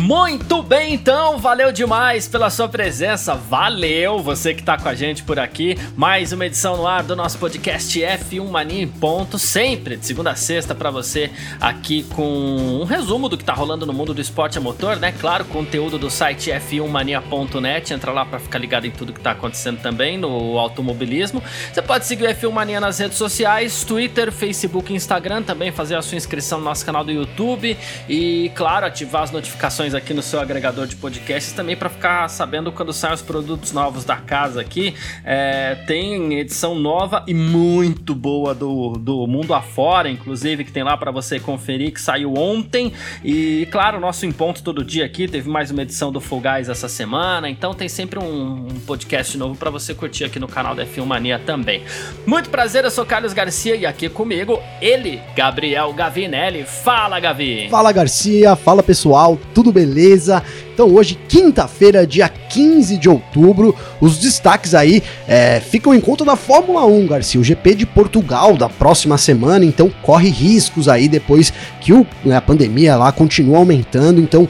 Muito bem, então, valeu demais pela sua presença, valeu você que tá com a gente por aqui. Mais uma edição no ar do nosso podcast F1 Mania em ponto, sempre de segunda a sexta para você aqui com um resumo do que tá rolando no mundo do esporte a motor, né? Claro, conteúdo do site f1mania.net, entra lá para ficar ligado em tudo que tá acontecendo também no automobilismo. Você pode seguir o F1 Mania nas redes sociais, Twitter, Facebook, Instagram, também fazer a sua inscrição no nosso canal do YouTube e, claro, ativar as notificações aqui no seu agregador de podcasts também para ficar sabendo quando saem os produtos novos da casa aqui. É, tem edição nova e muito boa do, do Mundo Afora, inclusive, que tem lá para você conferir, que saiu ontem. E, claro, nosso Em Ponto todo dia aqui. Teve mais uma edição do Full essa semana. Então tem sempre um, um podcast novo para você curtir aqui no canal da F1 Mania também. Muito prazer, eu sou Carlos Garcia e aqui comigo ele, Gabriel Gavinelli. Fala, Gavi! Fala, Garcia! Fala, pessoal! Tudo beleza? Então hoje, quinta-feira, dia 15 de outubro, os destaques aí é, ficam em conta da Fórmula 1, Garcia, o GP de Portugal da próxima semana, então corre riscos aí depois que o, né, a pandemia lá continua aumentando, então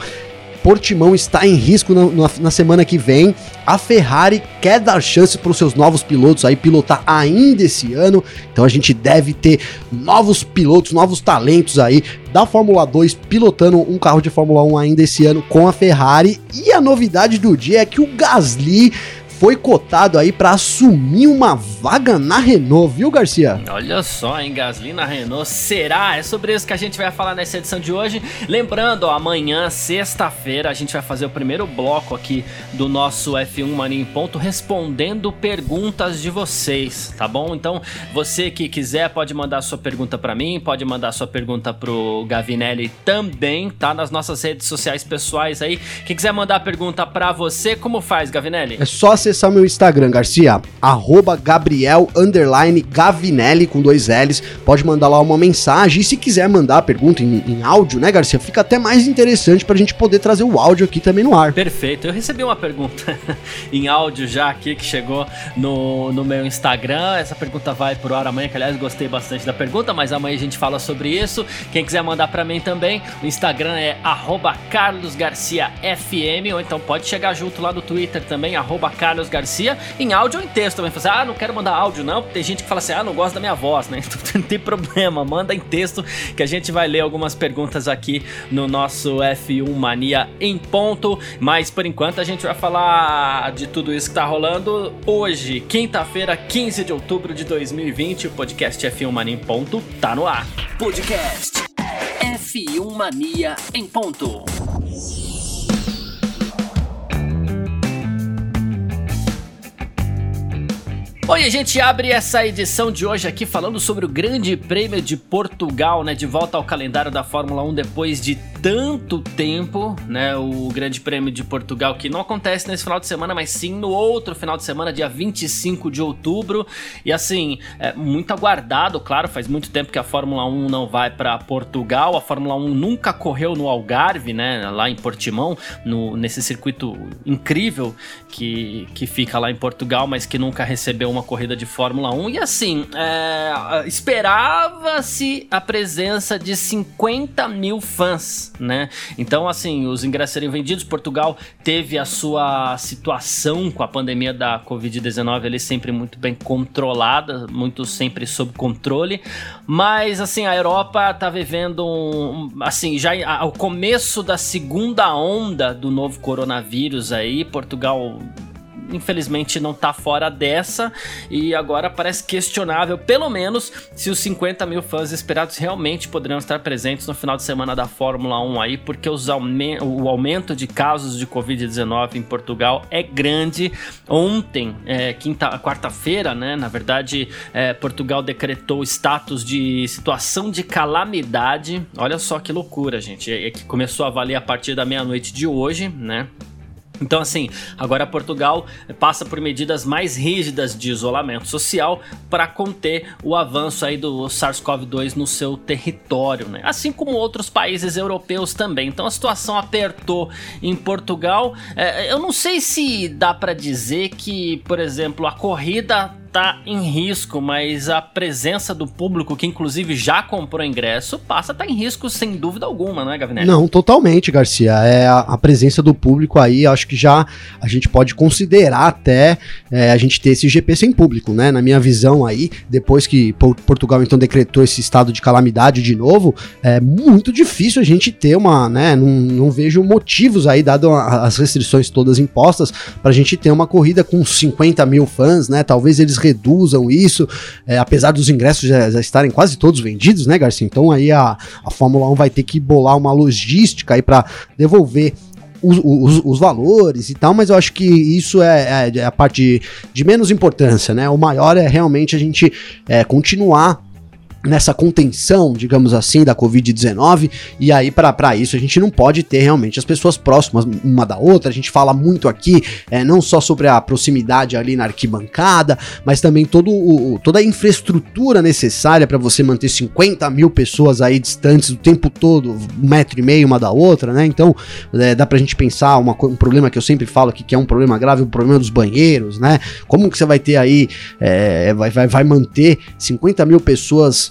Portimão está em risco na, na, na, semana que vem. A Ferrari quer dar chance para os seus novos pilotos aí pilotar ainda esse ano. Então a gente deve ter novos pilotos, novos talentos aí da Fórmula 2 pilotando um carro de Fórmula 1 ainda esse ano com a Ferrari. E a novidade do dia é que o Gasly foi cotado aí para assumir uma vaga na Renault, viu, Garcia? Olha só, hein, Gasly na Renault, será? É sobre isso que a gente vai falar nessa edição de hoje. Lembrando, ó, amanhã, sexta-feira, a gente vai fazer o primeiro bloco aqui do nosso F1 Mania em Ponto, respondendo perguntas de vocês, tá bom? Então, você que quiser pode mandar sua pergunta para mim, pode mandar sua pergunta pro Gavinelli também, tá? Nas nossas redes sociais pessoais aí. Quem quiser mandar pergunta para você, como faz, Gavinelli? É só acessar acessar meu Instagram, Garcia, arroba Gabriel Gavinelli com dois L's. Pode mandar lá uma mensagem. E se quiser mandar a pergunta em, em áudio, né, Garcia? Fica até mais interessante pra gente poder trazer o áudio aqui também no ar. Perfeito. Eu recebi uma pergunta em áudio já aqui que chegou no, no meu Instagram. Essa pergunta vai pro ar amanhã, que aliás gostei bastante da pergunta, mas amanhã a gente fala sobre isso. Quem quiser mandar para mim também, o Instagram é carlosgarciafm, ou então pode chegar junto lá no Twitter também, carlos Garcia, em áudio ou em texto também. Fazer, ah, não quero mandar áudio, não. Tem gente que fala assim, ah, não gosta da minha voz, né? Então não tem problema, manda em texto que a gente vai ler algumas perguntas aqui no nosso F1 Mania em ponto. Mas por enquanto a gente vai falar de tudo isso que tá rolando hoje, quinta-feira, 15 de outubro de 2020. O podcast F1 Mania em ponto tá no ar. Podcast F1 Mania em ponto. Oi, a gente abre essa edição de hoje aqui falando sobre o Grande Prêmio de Portugal, né? De volta ao calendário da Fórmula 1 depois de tanto tempo, né? O Grande Prêmio de Portugal, que não acontece nesse final de semana, mas sim no outro final de semana, dia 25 de outubro. E assim, é muito aguardado, claro, faz muito tempo que a Fórmula 1 não vai para Portugal. A Fórmula 1 nunca correu no Algarve, né? Lá em Portimão, no, nesse circuito incrível que, que fica lá em Portugal, mas que nunca recebeu uma corrida de Fórmula 1. E assim, é, esperava-se a presença de 50 mil fãs né? Então, assim, os ingressos seriam vendidos. Portugal teve a sua situação com a pandemia da Covid-19 ali sempre muito bem controlada, muito sempre sob controle. Mas, assim, a Europa tá vivendo um, assim, já ao começo da segunda onda do novo coronavírus aí, Portugal infelizmente não tá fora dessa e agora parece questionável, pelo menos, se os 50 mil fãs esperados realmente poderão estar presentes no final de semana da Fórmula 1 aí, porque o aumento de casos de Covid-19 em Portugal é grande. Ontem, é, quinta, quarta-feira, né, na verdade, é, Portugal decretou status de situação de calamidade. Olha só que loucura, gente. É, é que começou a valer a partir da meia-noite de hoje, né? Então, assim, agora Portugal passa por medidas mais rígidas de isolamento social para conter o avanço aí do SARS-CoV-2 no seu território, né? Assim como outros países europeus também. Então a situação apertou em Portugal. É, eu não sei se dá para dizer que, por exemplo, a corrida tá em risco, mas a presença do público, que inclusive já comprou ingresso, passa a tá em risco sem dúvida alguma, não é, Gavinelli? Não, totalmente, Garcia. É a, a, presença do público aí, acho que já a gente pode considerar até é, a gente ter esse GP sem público, né? Na minha visão aí, depois que Portugal então decretou esse estado de calamidade de novo, é muito difícil a gente ter uma, né? Não, não vejo motivos aí, dado as restrições todas impostas, para a gente ter uma corrida com 50 mil fãs, né? Talvez eles reduzam isso, é, apesar dos ingressos já, já, estarem quase todos vendidos, né, Garcia? Então aí a, a Fórmula 1 vai ter que bolar uma logística aí para devolver os, os, os, valores e tal, mas eu acho que isso é, é, é a parte de, de, menos importância, né? O maior é realmente a gente é, continuar nessa contenção, digamos assim, da Covid-19, e aí para isso a gente não pode ter realmente as pessoas próximas uma da outra, a gente fala muito aqui, é, não só sobre a proximidade ali na arquibancada, mas também todo o, toda a infraestrutura necessária para você manter 50 mil pessoas aí distantes o tempo todo, um metro e meio uma da outra, né, então é, dá pra gente pensar uma, um problema que eu sempre falo aqui, que é um problema grave, o problema dos banheiros, né, como que você vai ter aí, é, vai, vai, vai manter 50 mil pessoas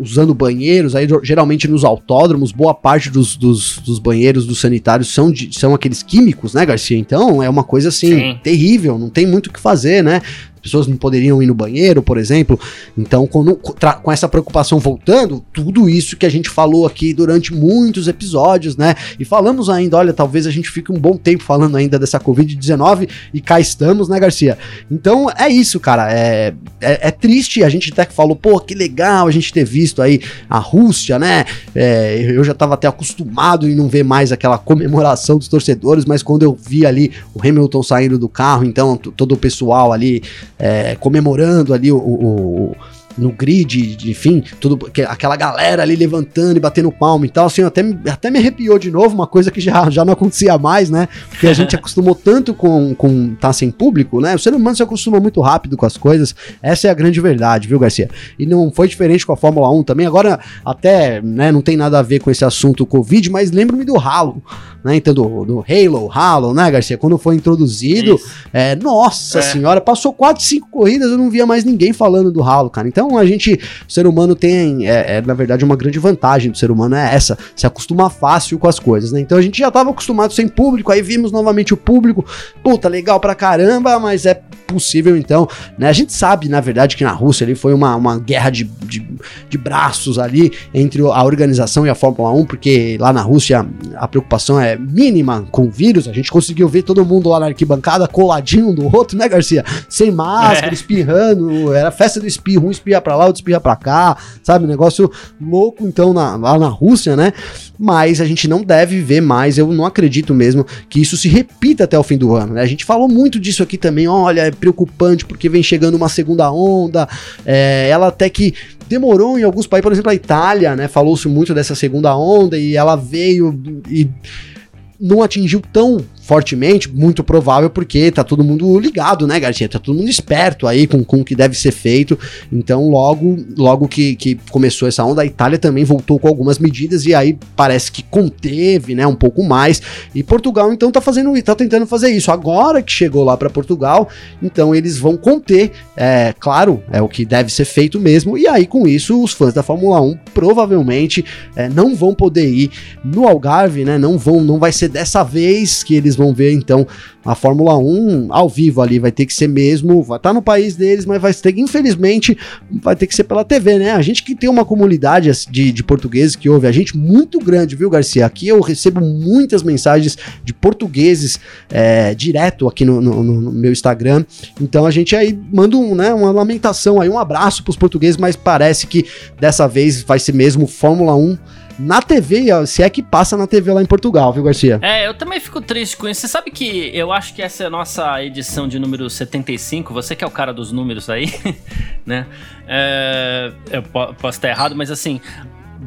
usando banheiros, aí geralmente nos autódromos, boa parte dos, dos, dos banheiros dos sanitários são, de, são aqueles químicos, né, Garcia? Então é uma coisa assim, Sim. terrível, não tem muito o que fazer, né? pessoas não poderiam ir no banheiro, por exemplo. Então, com, com essa preocupação voltando, tudo isso que a gente falou aqui durante muitos episódios, né? E falamos ainda, olha, talvez a gente fique um bom tempo falando ainda dessa Covid-19 e cá estamos, né, Garcia? Então é isso, cara. É, é, é, triste, a gente até falou, pô, que legal a gente ter visto aí a Rússia, né? É, eu já tava até acostumado em não ver mais aquela comemoração dos torcedores, mas quando eu vi ali o Hamilton saindo do carro, então todo o pessoal ali é, comemorando ali o, o, no grid, enfim, tudo aquela galera ali levantando e batendo palma e tal, assim, até, até me arrepiou de novo, uma coisa que já, já não acontecia mais, né? Porque a gente acostumou tanto com com tá sem público, né? O ser humano se acostuma muito rápido com as coisas. Essa é a grande verdade, viu, Garcia? E não foi diferente com a Fórmula 1 também. Agora até, né, não tem nada a ver com esse assunto Covid, mas lembro-me do Halo, né? Então do, do Halo, Halo, né, Garcia? Quando foi introduzido, é, nossa é. senhora, passou 4, 5 corridas, eu não via mais ninguém falando do Halo, cara. Então a gente, o ser humano tem, é, é, na verdade, uma grande vantagem do ser humano é essa, se acostuma fácil com as coisas, né? Então a gente já estava acostumado sem público, aí vimos novamente o público, puta, legal pra caramba, mas é possível então, né? A gente sabe, na verdade, que na Rússia ali foi uma, uma guerra de, de, de braços ali entre a organização e a Fórmula 1, porque lá na Rússia a preocupação é mínima com o vírus, a gente conseguiu ver todo mundo lá na arquibancada coladinho um do outro, né, Garcia? Sem máscara, é. espirrando, era festa do espirro, um espirra pra lá, outro espirra pra cá, sabe? Negócio louco, então, na, lá na Rússia, né? Mas a gente não deve ver mais, eu não acredito mesmo que isso se repita até o fim do ano, né? A gente falou muito disso aqui também, olha, preocupante porque vem chegando uma segunda onda, é, ela até que demorou em alguns países, por exemplo, a Itália, né? Falou-se muito dessa segunda onda e ela veio e não atingiu tão fortemente, muito provável, porque tá todo mundo ligado, né, Garcia? Tá todo mundo esperto aí com, com o que deve ser feito. Então, logo, logo que, que começou essa onda, a Itália também voltou com algumas medidas e aí parece que conteve, né, um pouco mais. E Portugal, então, tá fazendo, tá tentando fazer isso. Agora que chegou lá para Portugal, então eles vão conter, é claro, é o que deve ser feito mesmo. E aí, com isso, os fãs da Fórmula 1 provavelmente é, não vão poder ir no Algarve, né? Não vão, não vai ser dessa vez que eles vão ver então a Fórmula 1 ao vivo ali, vai ter que ser mesmo, vai estar tá no país deles, mas vai ter que, infelizmente, vai ter que ser pela TV, né? A gente que tem uma comunidade de, de portugueses que ouve a gente muito grande, viu, Garcia? Aqui eu recebo muitas mensagens de portugueses é, direto aqui no, no, no, meu Instagram, então a gente aí manda um, né, uma lamentação aí, um abraço para os portugueses, mas parece que dessa vez vai ser mesmo Fórmula 1 na TV, se é que passa na TV lá em Portugal, viu, Garcia? É, eu também fico triste com isso. Você sabe que eu acho que essa é a nossa edição de número 75, você que é o cara dos números aí, né? É, eu posso estar errado, mas assim,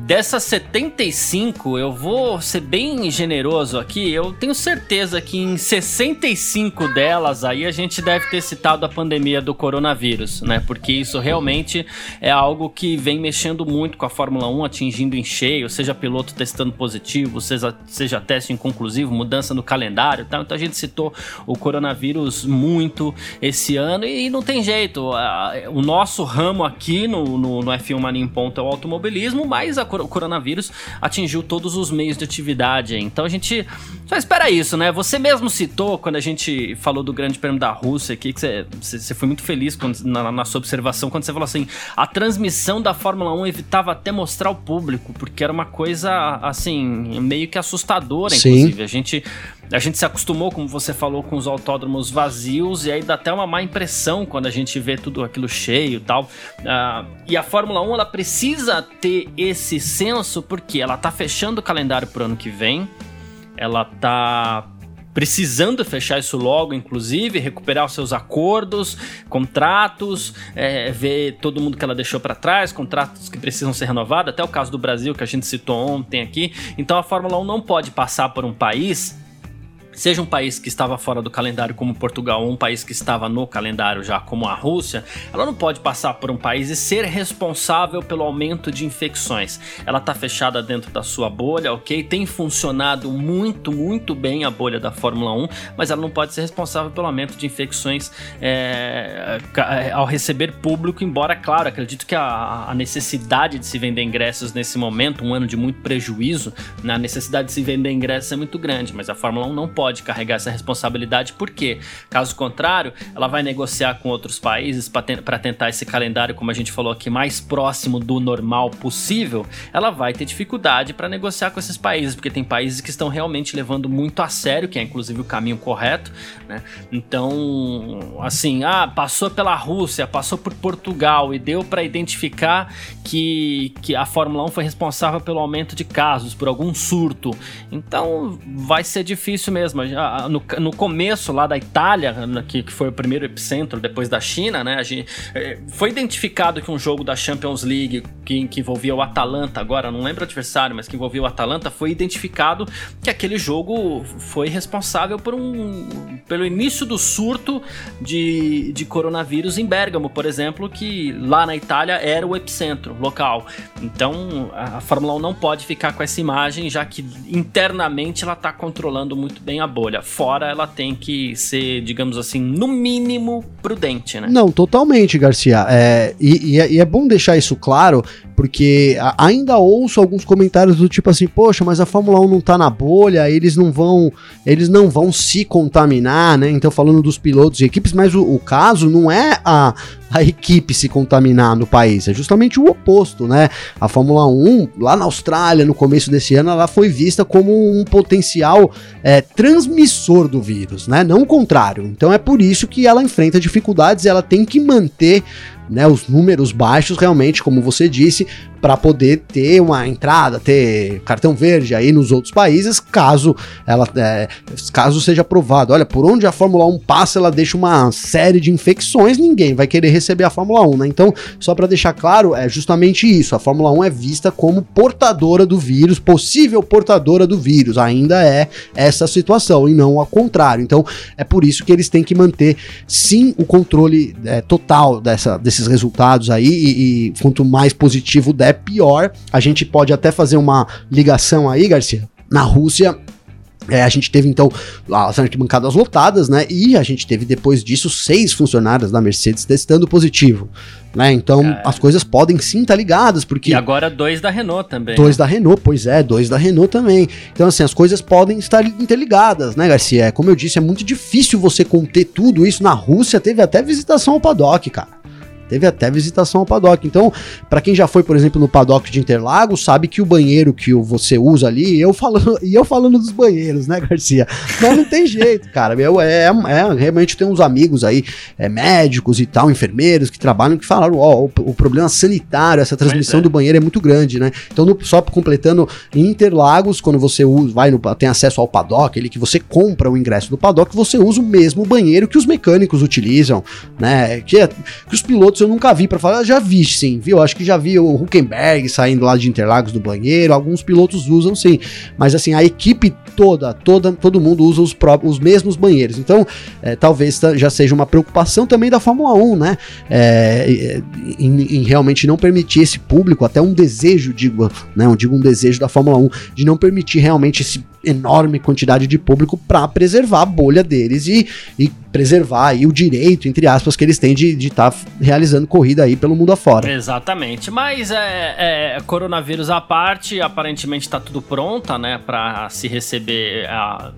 Dessas 75, eu vou ser bem generoso aqui. Eu tenho certeza que em 65 delas aí a gente deve ter citado a pandemia do coronavírus, né? Porque isso realmente é algo que vem mexendo muito com a Fórmula 1, atingindo em cheio, seja piloto testando positivo, seja, seja teste inconclusivo, mudança no calendário, tá? Então a gente citou o coronavírus muito esse ano e não tem jeito. O nosso ramo aqui no, no, no F1 Mania em Ponto é o automobilismo, mas a o coronavírus atingiu todos os meios de atividade. Então a gente só espera isso, né? Você mesmo citou quando a gente falou do Grande Prêmio da Rússia aqui, que você, foi muito feliz quando, na, na, sua observação quando você falou assim: a transmissão da Fórmula 1 evitava até mostrar ao público, porque era uma coisa assim, meio que assustadora, Sim. inclusive. A gente a gente se acostumou, como você falou, com os autódromos vazios e aí dá até uma má impressão quando a gente vê tudo aquilo cheio e tal. Uh, e a Fórmula 1 ela precisa ter esse senso porque ela tá fechando o calendário pro ano que vem, ela tá precisando fechar isso logo, inclusive, recuperar os seus acordos, contratos, é, ver todo mundo que ela deixou para trás, contratos que precisam ser renovados, até o caso do Brasil que a gente citou ontem aqui. Então a Fórmula 1 não pode passar por um país seja um país que estava fora do calendário como Portugal ou um país que estava no calendário já como a Rússia, ela não pode passar por um país e ser responsável pelo aumento de infecções. Ela está fechada dentro da sua bolha, ok? Tem funcionado muito, muito bem a bolha da Fórmula 1, mas ela não pode ser responsável pelo aumento de infecções é, ao receber público, embora, claro, acredito que a, a, necessidade de se vender ingressos nesse momento, um ano de muito prejuízo, né? necessidade de se vender ingressos é muito grande, mas a Fórmula 1 não pode pode carregar essa responsabilidade, porque, caso contrário, ela vai negociar com outros países para tentar esse calendário, como a gente falou aqui, mais próximo do normal possível. Ela vai ter dificuldade para negociar com esses países, porque tem países que estão realmente levando muito a sério, que é inclusive o caminho correto, né? Então, assim, ah, passou pela Rússia, passou por Portugal e deu para identificar que, que a Fórmula 1 foi responsável pelo aumento de casos, por algum surto. Então, vai ser difícil mesmo mesmo. No, no começo lá da Itália, que, que foi o primeiro epicentro depois da China, né? Gente, é, foi identificado que um jogo da Champions League que, que envolvia o Atalanta, agora não lembro o adversário, mas que envolvia o Atalanta, foi identificado que aquele jogo foi responsável por um, pelo início do surto de, de coronavírus em Bergamo, por exemplo, que lá na Itália era o epicentro local. Então a Fórmula 1 não pode ficar com essa imagem, já que internamente ela está controlando muito bem a bolha. Fora, ela tem que ser, digamos assim, no mínimo prudente, né? Não, totalmente, Garcia. É, e, e, é, e é bom deixar isso claro, porque ainda ouço alguns comentários do tipo assim, poxa, mas a Fórmula 1 não tá na bolha, eles não vão, eles não vão se contaminar, né? Então falando dos pilotos e equipes, mas o, o caso não é a, a equipe se contaminar no país, é justamente o oposto, né? A Fórmula 1, lá na Austrália, no começo desse ano, ela foi vista como um potencial é, transmissor do vírus, né? Não o contrário. Então é por isso que ela enfrenta dificuldades e ela tem que manter né, os números baixos realmente, como você disse, para poder ter uma entrada, ter cartão verde aí nos outros países, caso ela é, caso seja aprovado. Olha, por onde a Fórmula 1 passa, ela deixa uma série de infecções, ninguém vai querer receber a Fórmula 1, né? Então, só para deixar claro, é justamente isso. A Fórmula 1 é vista como portadora do vírus, possível portadora do vírus. Ainda é essa situação e não ao contrário. Então, é por isso que eles têm que manter sim o controle é, total dessa, desses resultados aí e, e quanto mais positivo der é pior. A gente pode até fazer uma ligação aí, Garcia. Na Rússia, é, a gente teve então as arquibancadas lotadas, né? E a gente teve depois disso seis funcionários da Mercedes testando positivo. Né? Então é. as coisas podem sim estar tá ligadas, porque. E agora dois da Renault também. Dois né? da Renault, pois é, dois da Renault também. Então, assim, as coisas podem estar interligadas, né, Garcia? Como eu disse, é muito difícil você conter tudo isso. Na Rússia teve até visitação ao paddock, cara. Teve até visitação ao paddock. Então, para quem já foi, por exemplo, no paddock de Interlagos, sabe que o banheiro que você usa ali, eu falando, e eu falando dos banheiros, né, Garcia? Mas não tem jeito, cara. Eu, é, é, realmente tem uns amigos aí, é, médicos e tal, enfermeiros que trabalham, que falaram, ó, o, o problema sanitário, essa transmissão é. do banheiro é muito grande, né? Então, no, só completando, em Interlagos, quando você usa, vai no, tem acesso ao paddock, ele que você compra o ingresso do paddock, você usa o mesmo banheiro que os mecânicos utilizam, né? Que, que os pilotos eu nunca vi para falar, já vi sim, viu? Acho que já vi o Huckenberg saindo lá de Interlagos do banheiro, alguns pilotos usam sim, mas assim, a equipe toda, toda todo mundo usa os, próprios, os mesmos banheiros. Então, é, talvez já seja uma preocupação também da Fórmula 1, né? É, em, em, realmente não permitir esse público, até um desejo, digo, né? Eu digo um desejo da Fórmula 1 de não permitir realmente esse enorme quantidade de público para preservar a bolha deles e, e preservar aí o direito, entre aspas, que eles têm de estar tá realizando corrida aí pelo mundo afora. Exatamente, mas é, é coronavírus à parte, aparentemente está tudo pronta, né, para se receber a,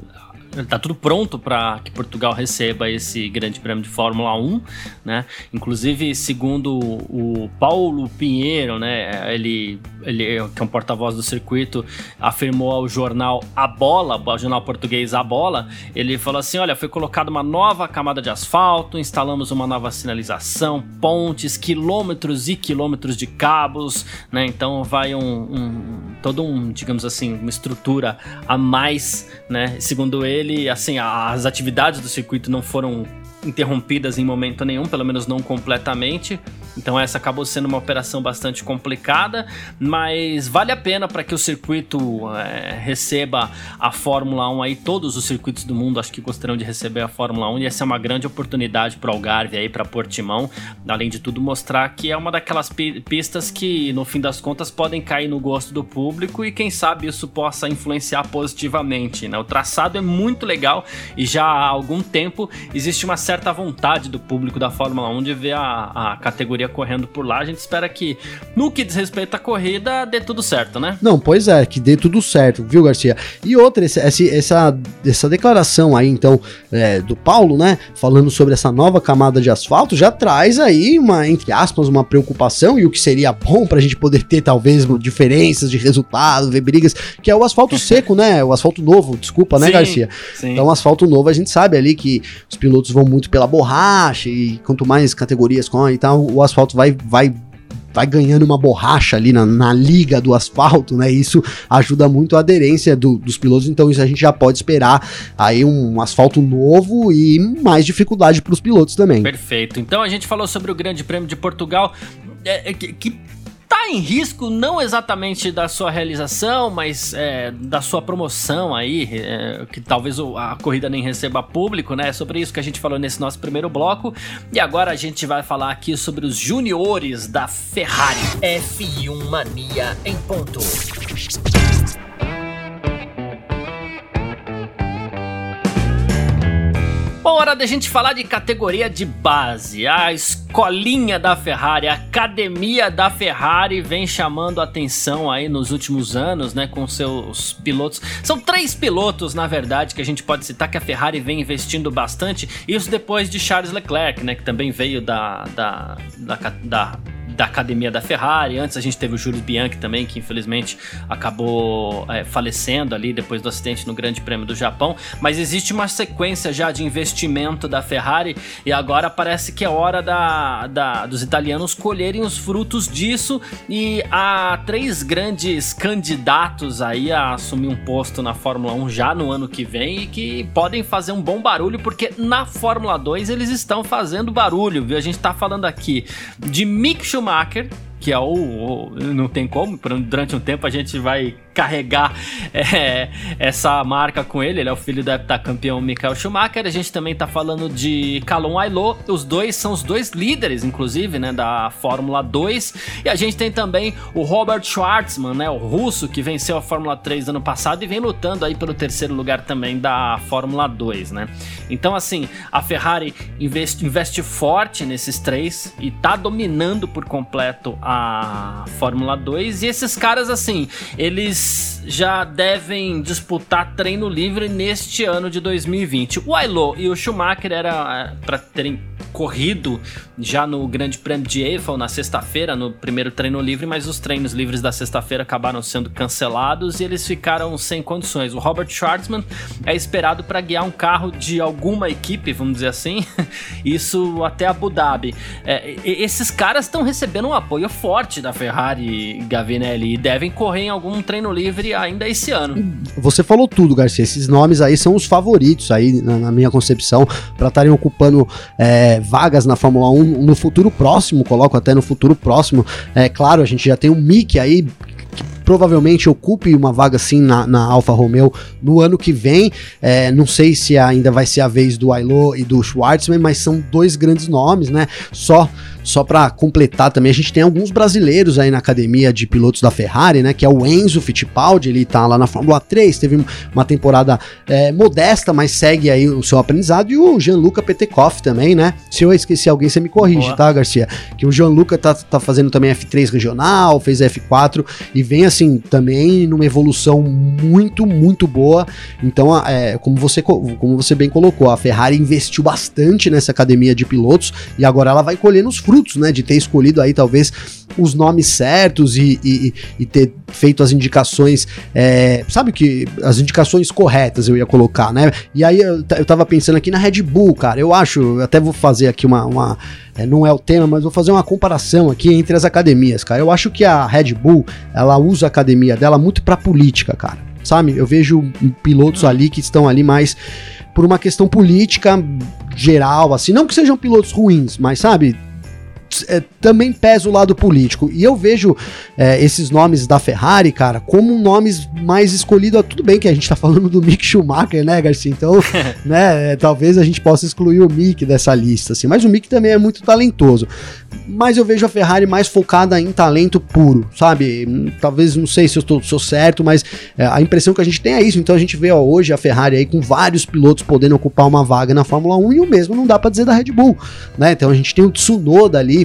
Tá tudo pronto para que Portugal receba esse Grande Prêmio de Fórmula 1, né? Inclusive, segundo o Paulo Pinheiro, né, ele, ele que é um porta-voz do circuito, afirmou ao jornal A Bola, ao jornal português A Bola, ele falou assim: "Olha, foi colocada uma nova camada de asfalto, instalamos uma nova sinalização, pontes, quilômetros e quilômetros de cabos, né? Então vai um, um todo um, digamos assim, uma estrutura a mais, né? Segundo ele ele, assim, as atividades do circuito não foram interrompidas em momento nenhum, pelo menos não completamente. Então essa acabou sendo uma operação bastante complicada, mas vale a pena para que o circuito é, receba a Fórmula 1 aí, todos os circuitos do mundo acho que gostariam de receber a Fórmula 1 e essa é uma grande oportunidade para o Algarve aí, para Portimão, além de tudo mostrar que é uma daquelas pistas que no fim das contas podem cair no gosto do público e quem sabe isso possa influenciar positivamente, né? O traçado é muito legal e já há algum tempo existe uma certa vontade do público da Fórmula 1 de ver a, a categoria correndo por lá. A gente espera que, no que diz respeito à corrida, dê tudo certo, né? Não, pois é, que dê tudo certo, viu, Garcia? E outra, esse, essa, essa declaração aí, então, é, do Paulo, né, falando sobre essa nova camada de asfalto, já traz aí uma, entre aspas, uma preocupação e o que seria bom pra gente poder ter, talvez, diferenças de resultado, ver brigas, que é o asfalto seco, né? O asfalto novo, desculpa, né, sim, Garcia? Sim. Então, o asfalto novo, a gente sabe ali que os pilotos vão muito pela borracha e quanto mais categorias com e tal, o asfalto asfalto vai, vai vai ganhando uma borracha ali na, na, liga do asfalto, né? Isso ajuda muito a aderência do, dos pilotos, então isso a gente já pode esperar aí um asfalto novo e mais dificuldade para os pilotos também. Perfeito. Então a gente falou sobre o Grande Prêmio de Portugal, é, é, que, tá em risco não exatamente da sua realização, mas é, da sua promoção aí, é, que talvez a corrida nem receba público, né? É sobre isso que a gente falou nesse nosso primeiro bloco. E agora a gente vai falar aqui sobre os juniores da Ferrari. F1 Mania em ponto. Bom, hora da gente falar de categoria de base. A escolinha da Ferrari, a academia da Ferrari vem chamando atenção aí nos últimos anos, né, com seus pilotos. São três pilotos, na verdade, que a gente pode citar que a Ferrari vem investindo bastante. Isso depois de Charles Leclerc, né, que também veio da, da, da, da da academia da Ferrari. Antes a gente teve o Júlio Bianchi também, que infelizmente acabou é, falecendo ali depois do acidente no Grande Prêmio do Japão. Mas existe uma sequência já de investimento da Ferrari e agora parece que é hora da, da, dos italianos colherem os frutos disso. E há três grandes candidatos aí a assumir um posto na Fórmula 1 já no ano que vem e que podem fazer um bom barulho, porque na Fórmula 2 eles estão fazendo barulho, viu? A gente tá falando aqui de Mick Schumacher Schumacher, que é o, o, Não tem como, durante um tempo a gente vai carregar é, essa marca com ele. Ele é o filho do heptacampeão Michael Schumacher. A gente também está falando de Calum Ailot. Os dois são os dois líderes, inclusive, né, da Fórmula 2. E a gente tem também o Robert Schwartzman, né, o russo que venceu a Fórmula 3 ano passado e vem lutando aí pelo terceiro lugar também da Fórmula 2, né? Então, assim, a Ferrari investe, investe forte nesses três e tá dominando por completo a Fórmula 2. E esses caras, assim, eles já devem disputar treino livre neste ano de 2020. O Ailot e o Schumacher era é, para terem corrido já no Grande Prêmio de Eiffel na sexta-feira, no primeiro treino livre, mas os treinos livres da sexta-feira acabaram sendo cancelados e eles ficaram sem condições. O Robert Schwartzman é esperado para guiar um carro de alguma equipe, vamos dizer assim, isso até Abu Dhabi. É, esses caras estão recebendo um apoio forte da Ferrari Gavinelli e devem correr em algum treino livre ainda esse ano. Você falou tudo, Garcia. Esses nomes aí são os favoritos aí, na, minha concepção, para estarem ocupando. É vagas na Fórmula 1 no futuro próximo, coloco até no futuro próximo. É claro, a gente já tem um Mick aí provavelmente ocupe uma vaga assim na, na Alfa Romeo no ano que vem. É, não sei se ainda vai ser a vez do Ailô e do Schwartzman, mas são dois grandes nomes, né? Só só para completar também, a gente tem alguns brasileiros aí na academia de pilotos da Ferrari, né? Que é o Enzo Fittipaldi, ele tá lá na Fórmula 3, teve uma temporada é, modesta, mas segue aí o seu aprendizado. E o Gianluca Petekoff também, né? Se eu esqueci alguém, você me corrige, Boa. tá, Garcia? Que o Gianluca tá, tá fazendo também F3 regional, fez F4 e vem assim também numa evolução muito, muito boa. Então, é, como, você, como você bem colocou, a Ferrari investiu bastante nessa academia de pilotos e agora ela vai colher nos frutos frutos, né? De ter escolhido aí talvez os nomes certos e, e, e ter feito as indicações, é, sabe que as indicações corretas eu ia colocar, né? E aí eu, eu tava pensando aqui na Red Bull, cara. Eu acho, até vou fazer aqui uma, uma é, não é o tema, mas vou fazer uma comparação aqui entre as academias, cara. Eu acho que a Red Bull, ela usa a academia dela muito para política, cara. Sabe? Eu vejo pilotos ali que estão ali mais por uma questão política geral, assim, não que sejam pilotos ruins, mas sabe, é, também pesa o lado político. E eu vejo é, esses nomes da Ferrari, cara, como nomes mais escolhidos. Tudo bem que a gente tá falando do Mick Schumacher, né, Garcia? Então, né, é, talvez a gente possa excluir o Mick dessa lista, assim. Mas o Mick também é muito talentoso. Mas eu vejo a Ferrari mais focada em talento puro, sabe? Talvez, não sei se eu estou, sou certo, mas é, a impressão que a gente tem é isso. Então a gente vê ó, hoje a Ferrari aí com vários pilotos podendo ocupar uma vaga na Fórmula 1 e o mesmo não dá para dizer da Red Bull, né? Então a gente tem o Tsunoda ali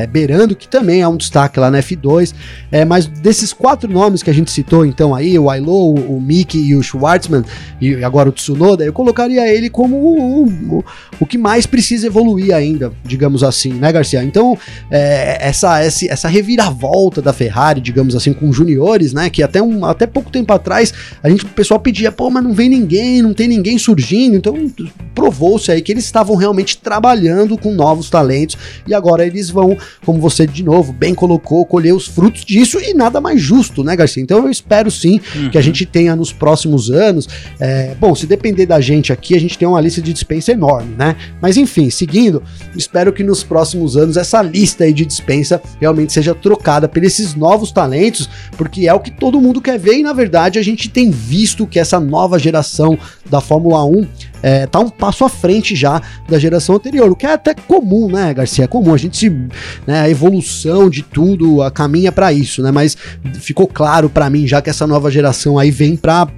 é, beirando, que também é um destaque lá na F2. É, mas desses quatro nomes que a gente citou, então, aí, o Ailo, o, o Mickey e o Schwartzman, e agora o Tsunoda, eu colocaria ele como o, o, o que mais precisa evoluir ainda, digamos assim, né, Garcia? Então, é, essa, essa, essa reviravolta da Ferrari, digamos assim, com juniores, né, que até, um, até pouco tempo atrás a gente, o pessoal pedia, pô, mas não vem ninguém, não tem ninguém surgindo, então provou-se aí que eles estavam realmente trabalhando com novos talentos e agora eles vão como você de novo bem colocou, colher os frutos disso e nada mais justo, né, Garcia? Então eu espero sim uhum. que a gente tenha nos próximos anos. É, bom, se depender da gente aqui, a gente tem uma lista de dispensa enorme, né? Mas enfim, seguindo, espero que nos próximos anos essa lista aí de dispensa realmente seja trocada por esses novos talentos, porque é o que todo mundo quer ver e na verdade a gente tem visto que essa nova geração da Fórmula 1 é, tá um passo à frente já da geração anterior, o que é até comum, né, Garcia? É comum, a gente se. Né, a evolução de tudo a caminha para isso, né? Mas ficou claro para mim já que essa nova geração aí vem para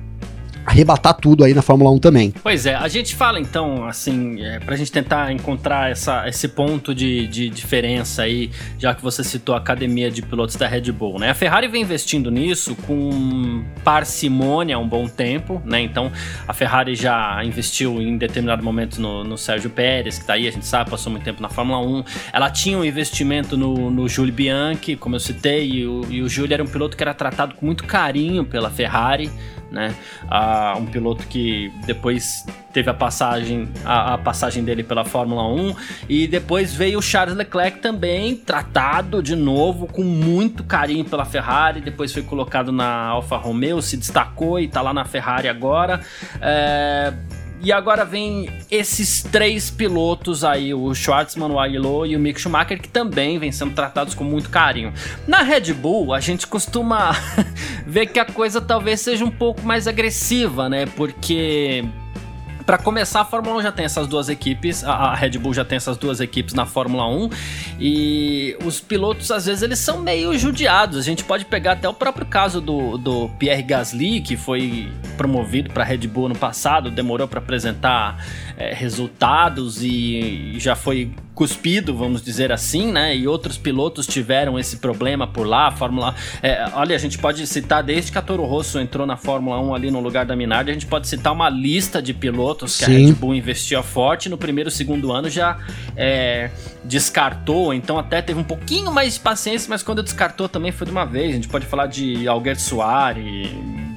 arrebatar tudo aí na Fórmula 1 também. Pois é, a gente fala então, assim, é, pra gente tentar encontrar essa, esse ponto de, de diferença aí, já que você citou a academia de pilotos da Red Bull, né? A Ferrari vem investindo nisso com parcimônia há um bom tempo, né? Então a Ferrari já investiu em determinado momento no, no Sérgio Pérez, que tá aí, a gente sabe, passou muito tempo na Fórmula 1. Ela tinha um investimento no, no Júlio Bianchi, como eu citei, e o, e o Júlio era um piloto que era tratado com muito carinho pela Ferrari né? Ah, um piloto que depois teve a passagem, a, a, passagem dele pela Fórmula 1 e depois veio o Charles Leclerc também tratado de novo com muito carinho pela Ferrari, depois foi colocado na Alfa Romeo, se destacou e está lá na Ferrari agora. É e agora vem esses três pilotos aí, o Schwartzman, o Aguilou e o Mick Schumacher, que também vêm sendo tratados com muito carinho. Na Red Bull, a gente costuma ver que a coisa talvez seja um pouco mais agressiva, né? Porque para começar, a Fórmula 1 já tem essas duas equipes, a Red Bull já tem essas duas equipes na Fórmula 1 e os pilotos às vezes eles são meio judiados. A gente pode pegar até o próprio caso do, do Pierre Gasly, que foi promovido para Red Bull no passado, demorou para apresentar é, resultados e já foi cuspido, vamos dizer assim, né? E outros pilotos tiveram esse problema por lá. A Fórmula. É, olha, a gente pode citar desde que a Toro Rosso entrou na Fórmula 1 ali no lugar da Minardi, a gente pode citar uma lista de pilotos que Sim. a Red Bull investia forte. No primeiro e segundo ano já é, descartou, então até teve um pouquinho mais de paciência, mas quando descartou também foi de uma vez. A gente pode falar de Alguer Soares,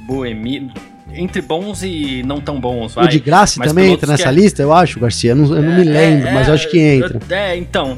Boemi entre bons e não tão bons. Vai. O de Graça também entra nessa é... lista, eu acho, Garcia. Eu não, eu não é, me lembro, é, mas eu acho que entra. É, então.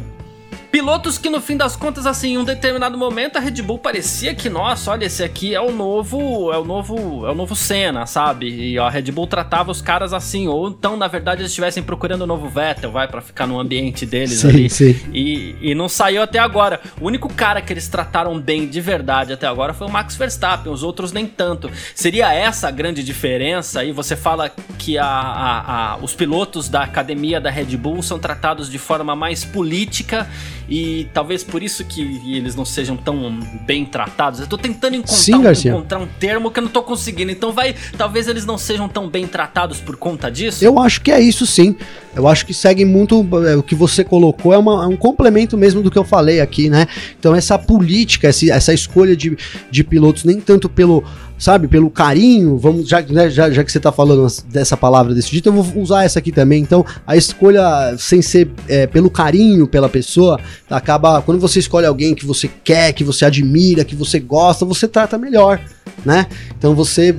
Pilotos que no fim das contas, assim, em um determinado momento a Red Bull parecia que, nossa, olha, esse aqui é o novo, é o novo, é o novo Senna, sabe? E a Red Bull tratava os caras assim, ou então, na verdade, eles estivessem procurando o novo Vettel, vai, para ficar no ambiente deles sim, ali. Sim. E, e não saiu até agora. O único cara que eles trataram bem de verdade até agora foi o Max Verstappen, os outros nem tanto. Seria essa a grande diferença? E você fala que a, a, a, os pilotos da academia da Red Bull são tratados de forma mais política e talvez por isso que eles não sejam tão bem tratados. Eu tô tentando encontrar, Sim, um, encontrar um termo que eu não tô conseguindo. Então vai, talvez eles não sejam tão bem tratados por conta disso. Eu acho que é isso sim. Eu acho que segue muito é, o que você colocou é, uma, é, um complemento mesmo do que eu falei aqui, né? Então essa política, essa, essa escolha de, de pilotos nem tanto pelo sabe, pelo carinho, vamos, já, né, já, já que você tá falando dessa palavra desse jeito, eu vou usar essa aqui também. Então, a escolha sem ser é, pelo carinho pela pessoa, acaba, quando você escolhe alguém que você quer, que você admira, que você gosta, você trata melhor, né? Então você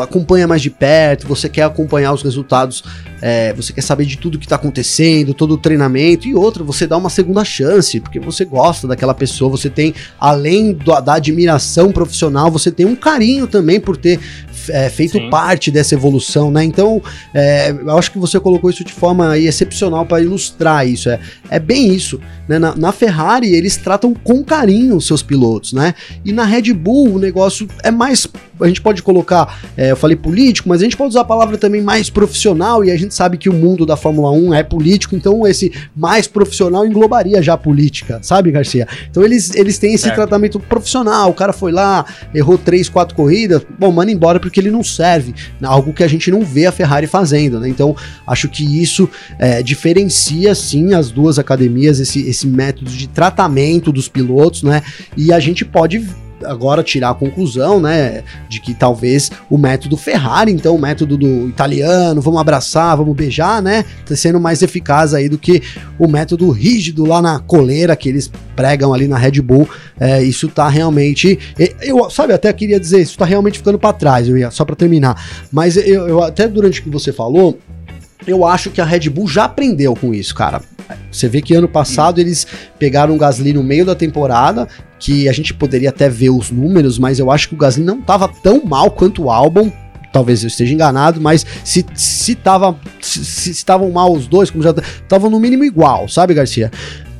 acompanha mais de perto, você quer acompanhar os resultados, é, você quer saber de tudo que está acontecendo, todo o treinamento, e outra, você dá uma segunda chance, porque você gosta daquela pessoa, você tem, além do, da admiração profissional, você tem um carinho também por ter é, feito Sim. parte dessa evolução, né? Então, é, eu acho que você colocou isso de forma excepcional para ilustrar isso. É, é bem isso. Né? Na, na, Ferrari, eles tratam com carinho os seus pilotos, né? E na Red Bull, o negócio é mais. A gente pode colocar, é, eu falei político, mas a gente pode usar a palavra também mais profissional, e a gente sabe que o mundo da Fórmula 1 é político, então esse mais profissional englobaria já a política, sabe, Garcia? Então eles, eles têm esse tratamento profissional. O cara foi lá, errou três, quatro corridas, bom, manda embora porque ele não serve, né? algo que a gente não vê a Ferrari fazendo, né? Então, acho que isso é, diferencia sim as duas academias, esse, esse método de tratamento dos pilotos, né? E a gente pode agora tirar a conclusão, né, de que talvez o método Ferrari, então o método do italiano, vamos abraçar, vamos beijar, né, tá sendo mais eficaz aí do que o método rígido lá na coleira que eles pregam ali na Red Bull. É, isso tá realmente, eu sabe, até queria dizer, isso tá realmente ficando para trás, eu ia só para terminar. Mas eu, eu até durante o que você falou, eu acho que a Red Bull já aprendeu com isso, cara. Você vê que ano passado eles pegaram o Gasly no meio da temporada, que a gente poderia até ver os números, mas eu acho que o Gasly não estava tão mal quanto o Albon. Talvez eu esteja enganado, mas se se estavam se, estavam mal os dois, como já estavam no mínimo igual, sabe, Garcia?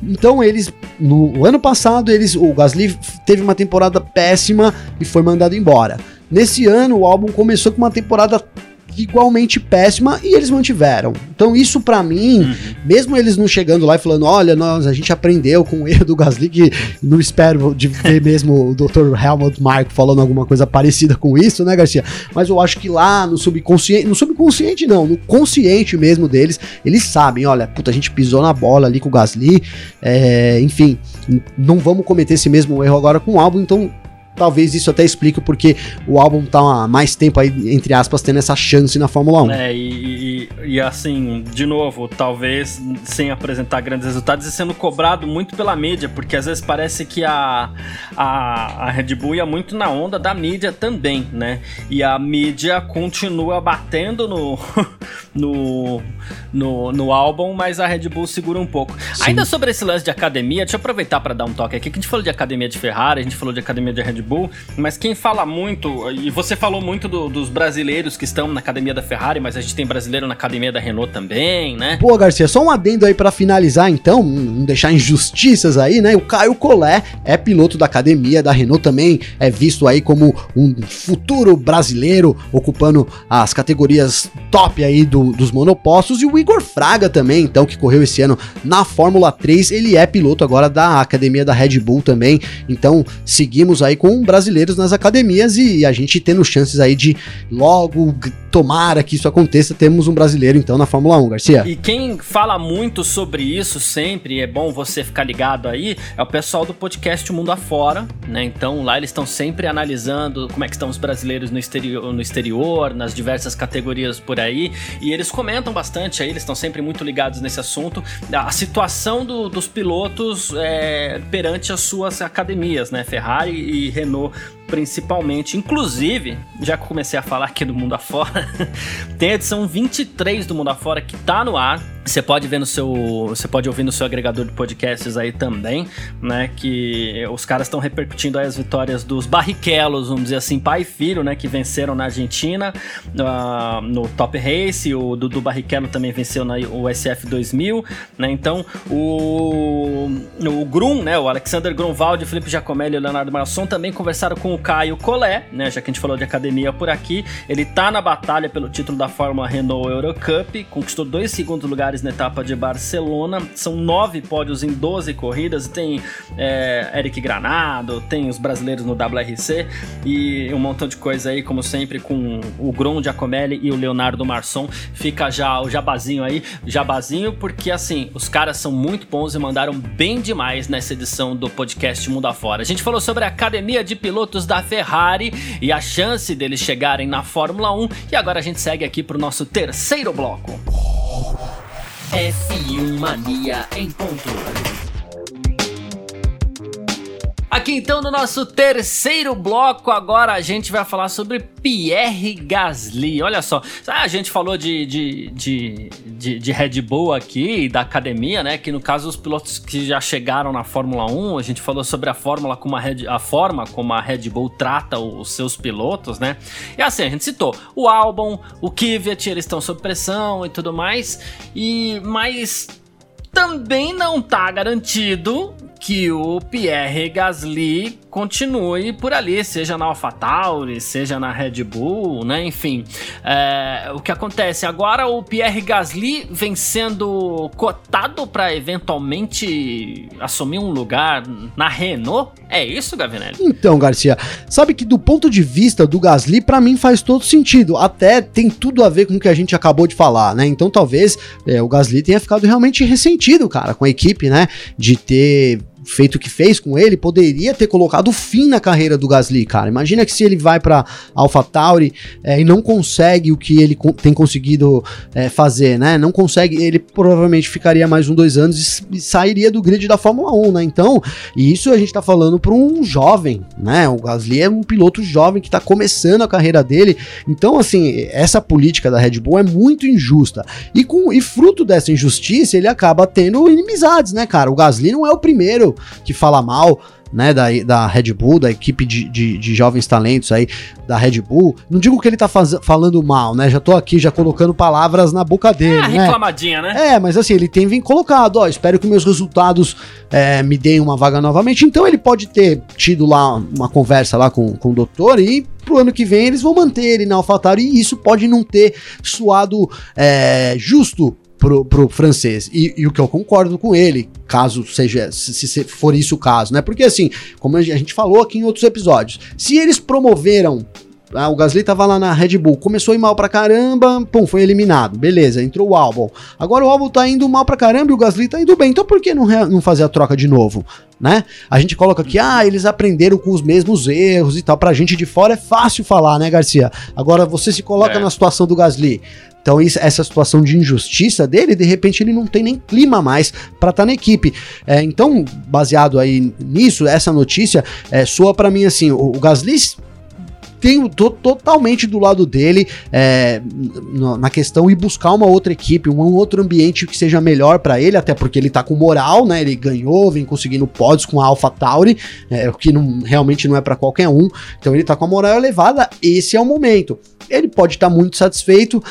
Então eles no ano passado eles o Gasly teve uma temporada péssima e foi mandado embora. Nesse ano o álbum começou com uma temporada igualmente péssima e eles mantiveram. Então isso para mim, uhum. mesmo eles não chegando lá e falando, olha, nós a gente aprendeu com o erro do Gasly que não espero de ver mesmo o Dr. Helmut Mark falando alguma coisa parecida com isso, né, Garcia? Mas eu acho que lá no subconsciente, no subconsciente não, no consciente mesmo deles, eles sabem, olha, puta, a gente pisou na bola ali com o Gasly, é, enfim, não vamos cometer esse mesmo erro agora com o álbum, então talvez isso até explique porque o álbum tá há mais tempo aí, entre aspas, tendo essa chance na Fórmula 1. É, e, e, e, assim, de novo, talvez sem apresentar grandes resultados e sendo cobrado muito pela mídia, porque às vezes parece que a, a, a Red Bull ia muito na onda da mídia também, né? E a mídia continua batendo no, no, no, no álbum, mas a Red Bull segura um pouco. Sim. Ainda sobre esse lance de academia, deixa eu aproveitar para dar um toque aqui, que a gente falou de academia de Ferrari, a gente falou de academia de Red Bull, mas quem fala muito, e você falou muito do, dos brasileiros que estão na academia da Ferrari, mas a gente tem brasileiro na academia da Renault também, né? Pô, Garcia, só um adendo aí para finalizar então, não deixar injustiças aí, né? O Caio Collet é piloto da academia da Renault também, é visto aí como um futuro brasileiro ocupando as categorias top aí do, dos monopostos e o Igor Fraga também, então, que correu esse ano na Fórmula 3, ele é piloto agora da academia da Red Bull também, então seguimos aí com brasileiros nas academias e a gente tendo chances aí de logo tomara que isso aconteça, temos um brasileiro então na Fórmula 1, Garcia. E quem fala muito sobre isso sempre, é bom você ficar ligado aí, é o pessoal do podcast Mundo Afora, né? Então lá eles estão sempre analisando como é que estão os brasileiros no exterior, no exterior, nas diversas categorias por aí, e eles comentam bastante aí, eles estão sempre muito ligados nesse assunto, a situação do, dos pilotos é, perante as suas academias, né? Ferrari e Renault principalmente. Inclusive, já que comecei a falar aqui do Mundo Afora, tem a edição 23 do Mundo Afora que tá no ar. Você pode ver no seu. Você pode ouvir no seu agregador de podcasts aí também, né? Que os caras estão repercutindo as vitórias dos barriquelos, vamos dizer assim, pai e filho, né? Que venceram na Argentina uh, no Top Race. O Dudu Barrichello também venceu na USF 2000, né? Então o, o Grum, né? O Alexander Grunwald, Felipe Giacomelli e o Leonardo Marasson também conversaram com o Caio Collet, né? Já que a gente falou de academia por aqui. Ele tá na batalha pelo título da Fórmula Renault Eurocup, conquistou dois segundos lugares na etapa de Barcelona. São nove pódios em 12 corridas. Tem é, Eric Granado, tem os brasileiros no WRC e um montão de coisa aí, como sempre, com o Gron Giacomelli e o Leonardo Marçom. Fica já o jabazinho aí, jabazinho, porque assim, os caras são muito bons e mandaram bem demais nessa edição do podcast Mundo Afora. A gente falou sobre a academia de pilotos da Ferrari e a chance deles chegarem na Fórmula 1. E agora a gente segue aqui para o nosso terceiro bloco. F1 Mania em ponto. Aqui então no nosso terceiro bloco, agora a gente vai falar sobre Pierre Gasly. Olha só, ah, a gente falou de, de, de, de, de Red Bull aqui, da academia, né? Que no caso os pilotos que já chegaram na Fórmula 1, a gente falou sobre a fórmula como a, Red, a forma como a Red Bull trata os seus pilotos, né? E assim, a gente citou o Albon, o Kvyat, eles estão sob pressão e tudo mais. E mas também não tá garantido que o Pierre Gasly continue por ali, seja na AlphaTauri, seja na Red Bull, né? Enfim, é, o que acontece agora, o Pierre Gasly vem sendo cotado para eventualmente assumir um lugar na Renault. É isso, Gavinelli? Então, Garcia, sabe que do ponto de vista do Gasly, para mim faz todo sentido. Até tem tudo a ver com o que a gente acabou de falar, né? Então talvez é, o Gasly tenha ficado realmente ressentido, cara, com a equipe, né? De ter feito o que fez com ele, poderia ter colocado fim na carreira do Gasly, cara. Imagina que se ele vai para AlphaTauri é, e não consegue o que ele tem conseguido é, fazer, né? Não consegue, ele provavelmente ficaria mais um, dois anos e, e sairia do grid da Fórmula 1, né? Então, isso a gente tá falando para um jovem, né? O Gasly é um piloto jovem que tá começando a carreira dele. Então, assim, essa política da Red Bull é muito injusta. E, com, e fruto dessa injustiça, ele acaba tendo inimizades, né, cara? O Gasly não é o primeiro que fala mal né, da, da Red Bull, da equipe de, de, de, jovens talentos aí da Red Bull. Não digo que ele tá faz, falando mal, né? Já tô aqui já colocando palavras na boca dele. É, né? reclamadinha, né? É, mas assim, ele tem vindo colocado, ó, espero que meus resultados é, me deem uma vaga novamente. Então ele pode ter tido lá uma conversa lá com, com o doutor e pro ano que vem eles vão manter ele na AlphaTauri e isso pode não ter suado é, justo pro, pro francês. E, e, o que eu concordo com ele, caso seja, se, se, for isso o caso, né? Porque assim, como a gente falou aqui em outros episódios, se eles promoveram ah, o Gasly tava lá na Red Bull, começou a ir mal pra caramba, pum, foi eliminado. Beleza, entrou o Albon. Agora o Albon tá indo mal pra caramba e o Gasly tá indo bem. Então por que não, não fazer a troca de novo? Né? A gente coloca aqui, ah, eles aprenderam com os mesmos erros e tal. Pra gente de fora é fácil falar, né, Garcia? Agora você se coloca é. na situação do Gasly. Então, isso, essa situação de injustiça dele, de repente, ele não tem nem clima mais para estar tá na equipe. É, então, baseado aí nisso, essa notícia é, soa para mim assim: o, o Gasly tenho tô totalmente do lado dele é, na questão e buscar uma outra equipe, um outro ambiente que seja melhor para ele, até porque ele tá com moral, né? Ele ganhou, vem conseguindo pódios com a Alpha Tauri, é, o que não, realmente não é para qualquer um. Então ele tá com a moral elevada, esse é o momento. Ele pode estar tá muito satisfeito.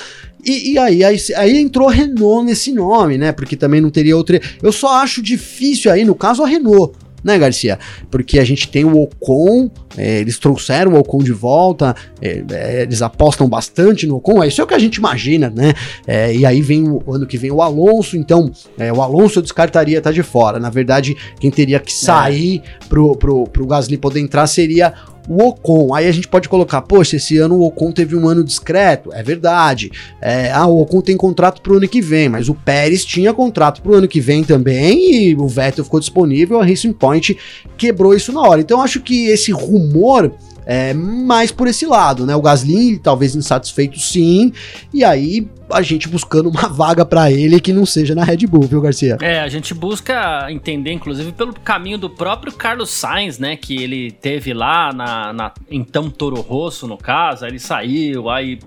E, e aí, aí, aí, entrou Renault nesse nome, né? Porque também não teria outra. Eu só acho difícil aí, no caso, a Renault né, Garcia? Porque a gente tem o Ocon, é, eles trouxeram o Ocon de volta, é, é, eles apostam bastante no Ocon, é isso é o que a gente imagina, né? É, e aí vem o ano que vem o Alonso, então é, o Alonso eu descartaria estar tá de fora. Na verdade, quem teria que sair pro, pro, pro Gasly poder entrar seria o Ocon. Aí a gente pode colocar, poxa, esse ano o Ocon teve um ano discreto. É verdade. É, ah, o Ocon tem contrato pro ano que vem, mas o Pérez tinha contrato pro ano que vem também e o Vettel ficou disponível. A Racing Point quebrou isso na hora. Então acho que esse rumor é, mais por esse lado, né? O Gasly talvez insatisfeito sim, e aí a gente buscando uma vaga para ele que não seja na Red Bull, viu, Garcia? É, a gente busca entender, inclusive, pelo caminho do próprio Carlos Sainz, né? Que ele teve lá na, na então Toro Rosso, no caso, aí ele saiu, aí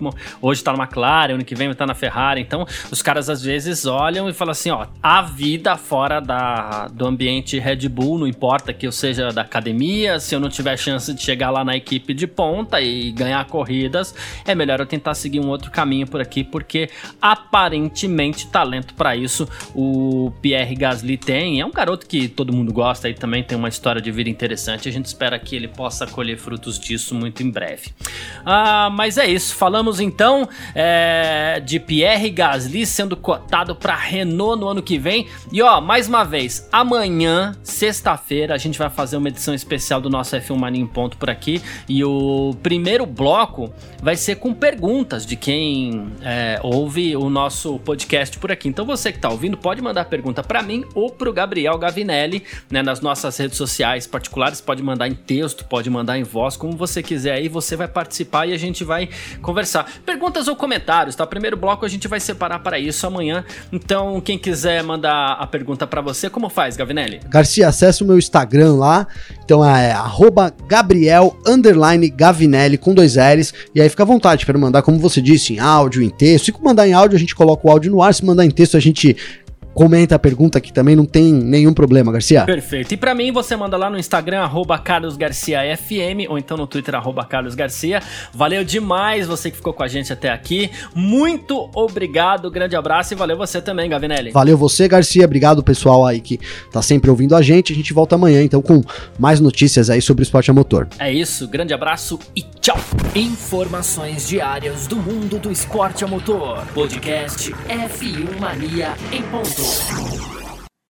hoje tá na McLaren, ano que vem tá na Ferrari. Então, os caras às vezes olham e falam assim: ó, a vida fora da, do ambiente Red Bull, não importa que eu seja da academia, se eu não tiver chance de chegar lá na equipe de ponta e ganhar corridas, é melhor eu tentar seguir um outro caminho por aqui, porque aparentemente talento para isso o Pierre Gasly tem. É um garoto que todo mundo gosta e também tem uma história de vida interessante. A gente espera que ele possa colher frutos disso muito em breve. Ah, mas é isso. Falamos então é, de Pierre Gasly sendo cotado para Renault no ano que vem. E ó, mais uma vez, amanhã, sexta-feira, a gente vai fazer uma edição especial do nosso F1 Mania em ponto por aqui. E o primeiro bloco vai ser com perguntas de quem é, ouve o nosso podcast por aqui. Então você que está ouvindo pode mandar pergunta para mim ou para o Gabriel Gavinelli, né, nas nossas redes sociais particulares. Pode mandar em texto, pode mandar em voz, como você quiser. Aí você vai participar e a gente vai conversar. Perguntas ou comentários, tá? Primeiro bloco a gente vai separar para isso amanhã. Então quem quiser mandar a pergunta para você, como faz, Gavinelli? Garcia, acesse o meu Instagram lá. Então é Gabriel Gavinelli com dois L's. E aí fica à vontade para mandar, como você disse, em áudio, em texto. Se mandar em áudio, a gente coloca o áudio no ar. Se mandar em texto, a gente comenta a pergunta aqui também, não tem nenhum problema, Garcia. Perfeito. E para mim, você manda lá no Instagram, carlosgarciafm, ou então no Twitter, carlosgarcia. Valeu demais você que ficou com a gente até aqui. Muito obrigado, grande abraço e valeu você também, Gavinelli. Valeu você, Garcia. Obrigado, pessoal aí que tá sempre ouvindo a gente. A gente volta amanhã, então, com mais notícias aí sobre esporte a motor. É isso, grande abraço e tchau. Informações diárias do mundo do esporte a motor. Podcast F1 Mania em ponto. Show.